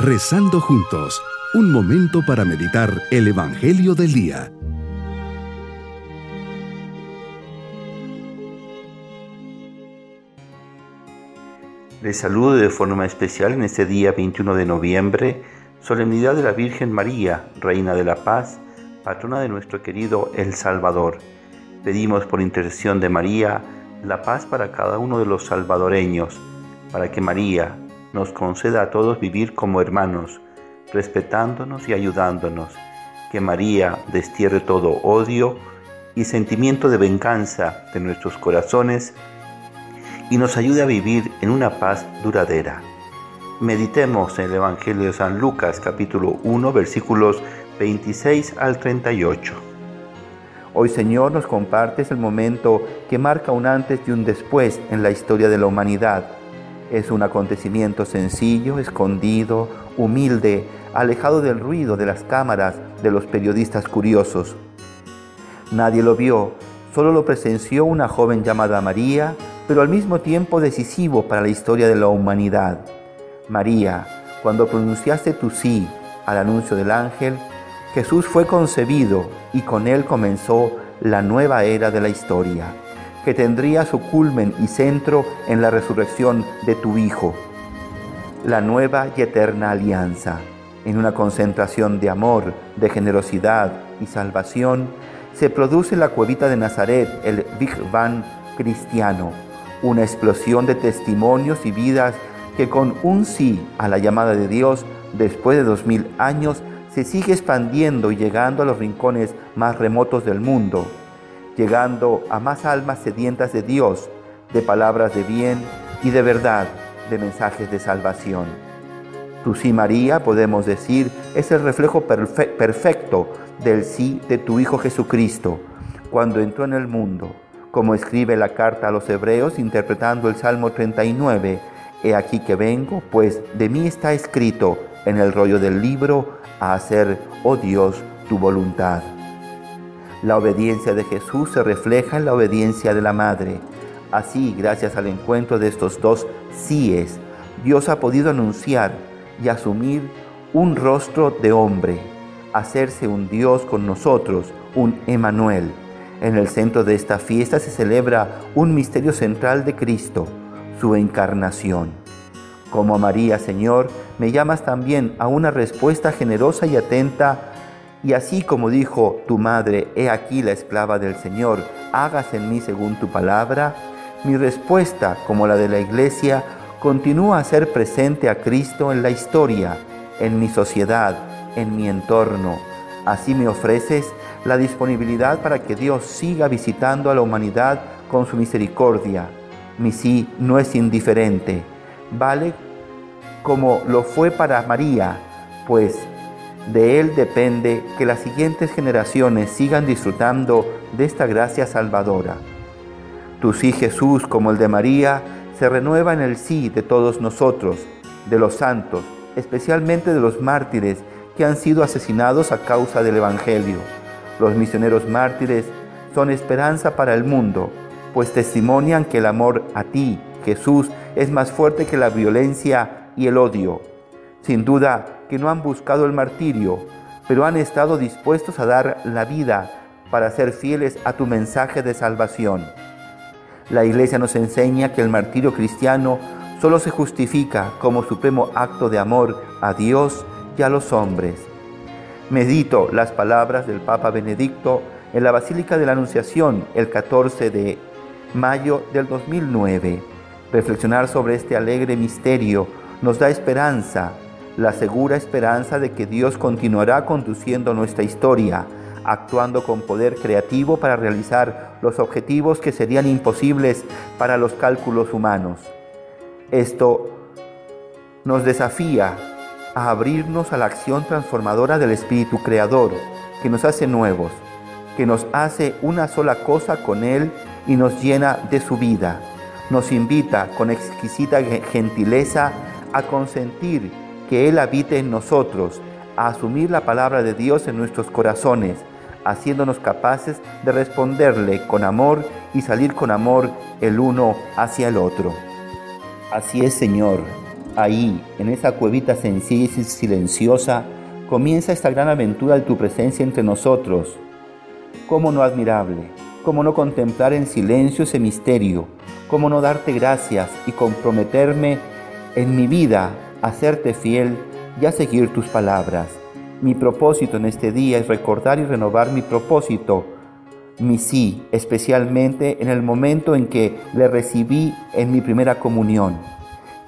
Rezando juntos, un momento para meditar el Evangelio del Día. Les saludo de forma especial en este día 21 de noviembre, solemnidad de la Virgen María, Reina de la Paz, patrona de nuestro querido El Salvador. Pedimos por intercesión de María la paz para cada uno de los salvadoreños, para que María nos conceda a todos vivir como hermanos, respetándonos y ayudándonos. Que María destierre todo odio y sentimiento de venganza de nuestros corazones y nos ayude a vivir en una paz duradera. Meditemos en el Evangelio de San Lucas capítulo 1 versículos 26 al 38. Hoy Señor nos compartes el momento que marca un antes y un después en la historia de la humanidad. Es un acontecimiento sencillo, escondido, humilde, alejado del ruido de las cámaras de los periodistas curiosos. Nadie lo vio, solo lo presenció una joven llamada María, pero al mismo tiempo decisivo para la historia de la humanidad. María, cuando pronunciaste tu sí al anuncio del ángel, Jesús fue concebido y con él comenzó la nueva era de la historia, que tendría su culmen y centro en la resurrección de tu Hijo, la nueva y eterna alianza. En una concentración de amor, de generosidad y salvación, se produce en la cuevita de Nazaret el Big Bang cristiano, una explosión de testimonios y vidas que con un sí a la llamada de Dios después de dos mil años se sigue expandiendo y llegando a los rincones más remotos del mundo, llegando a más almas sedientas de Dios, de palabras de bien y de verdad, de mensajes de salvación. Tu sí, María, podemos decir, es el reflejo perfecto del sí de tu Hijo Jesucristo, cuando entró en el mundo como escribe la carta a los hebreos interpretando el Salmo 39, He aquí que vengo, pues de mí está escrito en el rollo del libro a hacer, oh Dios, tu voluntad. La obediencia de Jesús se refleja en la obediencia de la Madre. Así, gracias al encuentro de estos dos síes, Dios ha podido anunciar y asumir un rostro de hombre, hacerse un Dios con nosotros, un Emanuel en el centro de esta fiesta se celebra un misterio central de Cristo, su encarnación. Como María, Señor, me llamas también a una respuesta generosa y atenta, y así como dijo tu madre, he aquí la esclava del Señor, hagas en mí según tu palabra, mi respuesta, como la de la Iglesia, continúa a ser presente a Cristo en la historia, en mi sociedad, en mi entorno. Así me ofreces la disponibilidad para que Dios siga visitando a la humanidad con su misericordia. Mi sí no es indiferente, vale como lo fue para María, pues de Él depende que las siguientes generaciones sigan disfrutando de esta gracia salvadora. Tu sí Jesús, como el de María, se renueva en el sí de todos nosotros, de los santos, especialmente de los mártires que han sido asesinados a causa del Evangelio. Los misioneros mártires son esperanza para el mundo, pues testimonian que el amor a ti, Jesús, es más fuerte que la violencia y el odio. Sin duda que no han buscado el martirio, pero han estado dispuestos a dar la vida para ser fieles a tu mensaje de salvación. La Iglesia nos enseña que el martirio cristiano solo se justifica como supremo acto de amor a Dios y a los hombres. Medito las palabras del Papa Benedicto en la Basílica de la Anunciación el 14 de mayo del 2009. Reflexionar sobre este alegre misterio nos da esperanza, la segura esperanza de que Dios continuará conduciendo nuestra historia, actuando con poder creativo para realizar los objetivos que serían imposibles para los cálculos humanos. Esto nos desafía a abrirnos a la acción transformadora del Espíritu Creador, que nos hace nuevos, que nos hace una sola cosa con Él y nos llena de su vida. Nos invita con exquisita gentileza a consentir que Él habite en nosotros, a asumir la palabra de Dios en nuestros corazones, haciéndonos capaces de responderle con amor y salir con amor el uno hacia el otro. Así es, Señor Ahí, en esa cuevita sencilla y silenciosa, comienza esta gran aventura de tu presencia entre nosotros. ¿Cómo no admirable? ¿Cómo no contemplar en silencio ese misterio? ¿Cómo no darte gracias y comprometerme en mi vida a serte fiel y a seguir tus palabras? Mi propósito en este día es recordar y renovar mi propósito, mi sí, especialmente en el momento en que le recibí en mi primera comunión.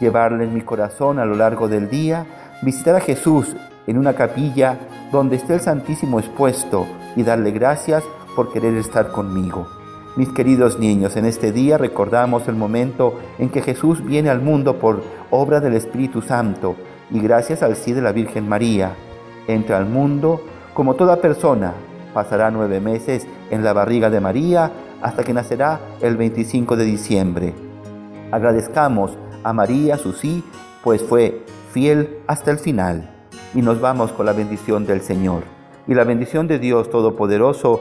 Llevarle en mi corazón a lo largo del día, visitar a Jesús en una capilla donde esté el Santísimo expuesto y darle gracias por querer estar conmigo. Mis queridos niños, en este día recordamos el momento en que Jesús viene al mundo por obra del Espíritu Santo y gracias al sí de la Virgen María entra al mundo, como toda persona, pasará nueve meses en la barriga de María hasta que nacerá el 25 de diciembre. Agradezcamos a María su sí, pues fue fiel hasta el final. Y nos vamos con la bendición del Señor. Y la bendición de Dios Todopoderoso,